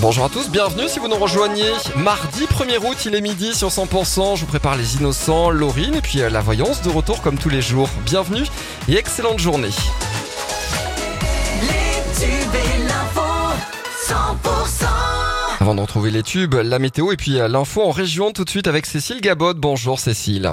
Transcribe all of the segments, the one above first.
Bonjour à tous, bienvenue si vous nous rejoignez. Mardi 1er août, il est midi sur 100%. Je vous prépare les innocents, Laurine et puis euh, la voyance de retour comme tous les jours. Bienvenue et excellente journée. Les tubes et l'info, 100%. Avant de retrouver les tubes, la météo et puis euh, l'info en région tout de suite avec Cécile Gabot. Bonjour Cécile.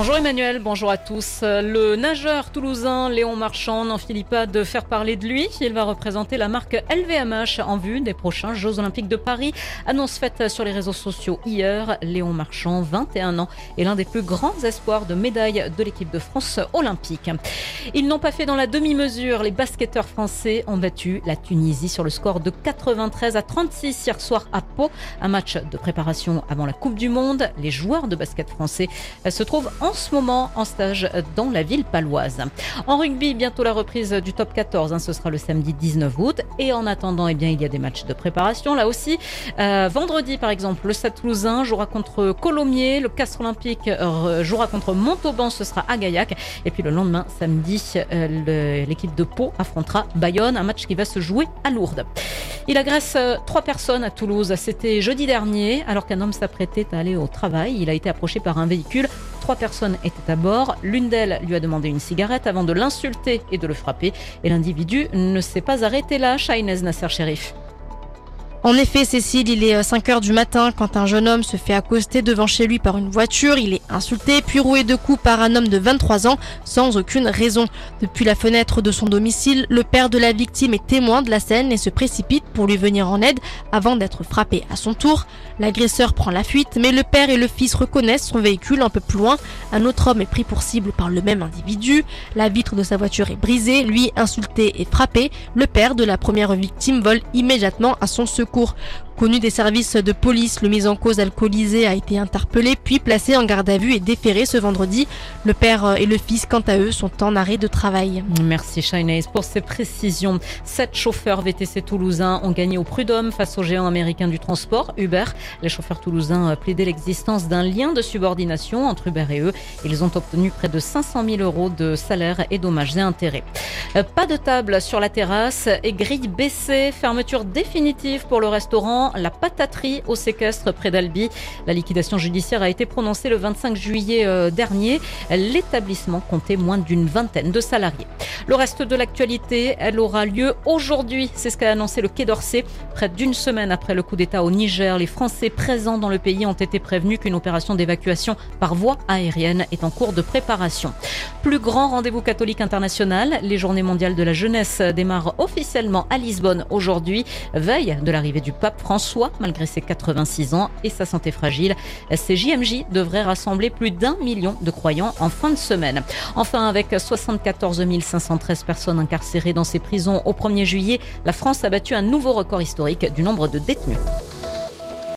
Bonjour Emmanuel, bonjour à tous. Le nageur toulousain Léon Marchand n'en finit pas de faire parler de lui. Il va représenter la marque LVMH en vue des prochains Jeux Olympiques de Paris. Annonce faite sur les réseaux sociaux hier. Léon Marchand, 21 ans, est l'un des plus grands espoirs de médaille de l'équipe de France olympique. Ils n'ont pas fait dans la demi-mesure. Les basketteurs français ont battu la Tunisie sur le score de 93 à 36 hier soir à Pau. Un match de préparation avant la Coupe du Monde. Les joueurs de basket français se trouvent en ce moment en stage dans la ville paloise. En rugby, bientôt la reprise du top 14, hein, ce sera le samedi 19 août. Et en attendant, eh bien, il y a des matchs de préparation là aussi. Euh, vendredi, par exemple, le Stade Toulousain jouera contre Colomiers, le Castre Olympique euh, jouera contre Montauban, ce sera à Gaillac. Et puis le lendemain, samedi, euh, l'équipe de Pau affrontera Bayonne, un match qui va se jouer à Lourdes. Il agresse trois personnes à Toulouse. C'était jeudi dernier, alors qu'un homme s'apprêtait à aller au travail. Il a été approché par un véhicule. Trois personnes étaient à bord. L'une d'elles lui a demandé une cigarette avant de l'insulter et de le frapper. Et l'individu ne s'est pas arrêté là. Shainez Nasser Sherif. En effet, Cécile, il est 5 heures du matin quand un jeune homme se fait accoster devant chez lui par une voiture. Il est insulté puis roué de coups par un homme de 23 ans sans aucune raison. Depuis la fenêtre de son domicile, le père de la victime est témoin de la scène et se précipite pour lui venir en aide avant d'être frappé à son tour. L'agresseur prend la fuite, mais le père et le fils reconnaissent son véhicule un peu plus loin. Un autre homme est pris pour cible par le même individu. La vitre de sa voiture est brisée, lui insulté et frappé. Le père de la première victime vole immédiatement à son secours cours. Connu des services de police, le mis en cause alcoolisé a été interpellé puis placé en garde à vue et déféré ce vendredi. Le père euh, et le fils, quant à eux, sont en arrêt de travail. Merci Shainez pour ces précisions. Sept chauffeurs VTC toulousains ont gagné au prud'homme face au géant américain du transport, Uber. Les chauffeurs toulousains plaidaient l'existence d'un lien de subordination entre Uber et eux. Ils ont obtenu près de 500 000 euros de salaire et dommages et intérêts. Euh, Pas de table sur la terrasse et grille baissée. Fermeture définitive pour le restaurant La Pataterie au séquestre près d'Albi. La liquidation judiciaire a été prononcée le 25 juillet euh, dernier. L'établissement comptait moins d'une vingtaine de salariés. Le reste de l'actualité, elle aura lieu aujourd'hui. C'est ce qu'a annoncé le Quai d'Orsay. Près d'une semaine après le coup d'État au Niger, les Français présents dans le pays ont été prévenus qu'une opération d'évacuation par voie aérienne est en cours de préparation. Plus grand rendez-vous catholique international, les Journées mondiales de la jeunesse démarrent officiellement à Lisbonne aujourd'hui, veille de l'arrivée du pape François, malgré ses 86 ans et sa santé fragile. Ces JMJ devraient rassembler plus d'un million de croyants en fin de semaine. Enfin, avec 74 513 personnes incarcérées dans ces prisons au 1er juillet, la France a battu un nouveau record historique du nombre de détenus.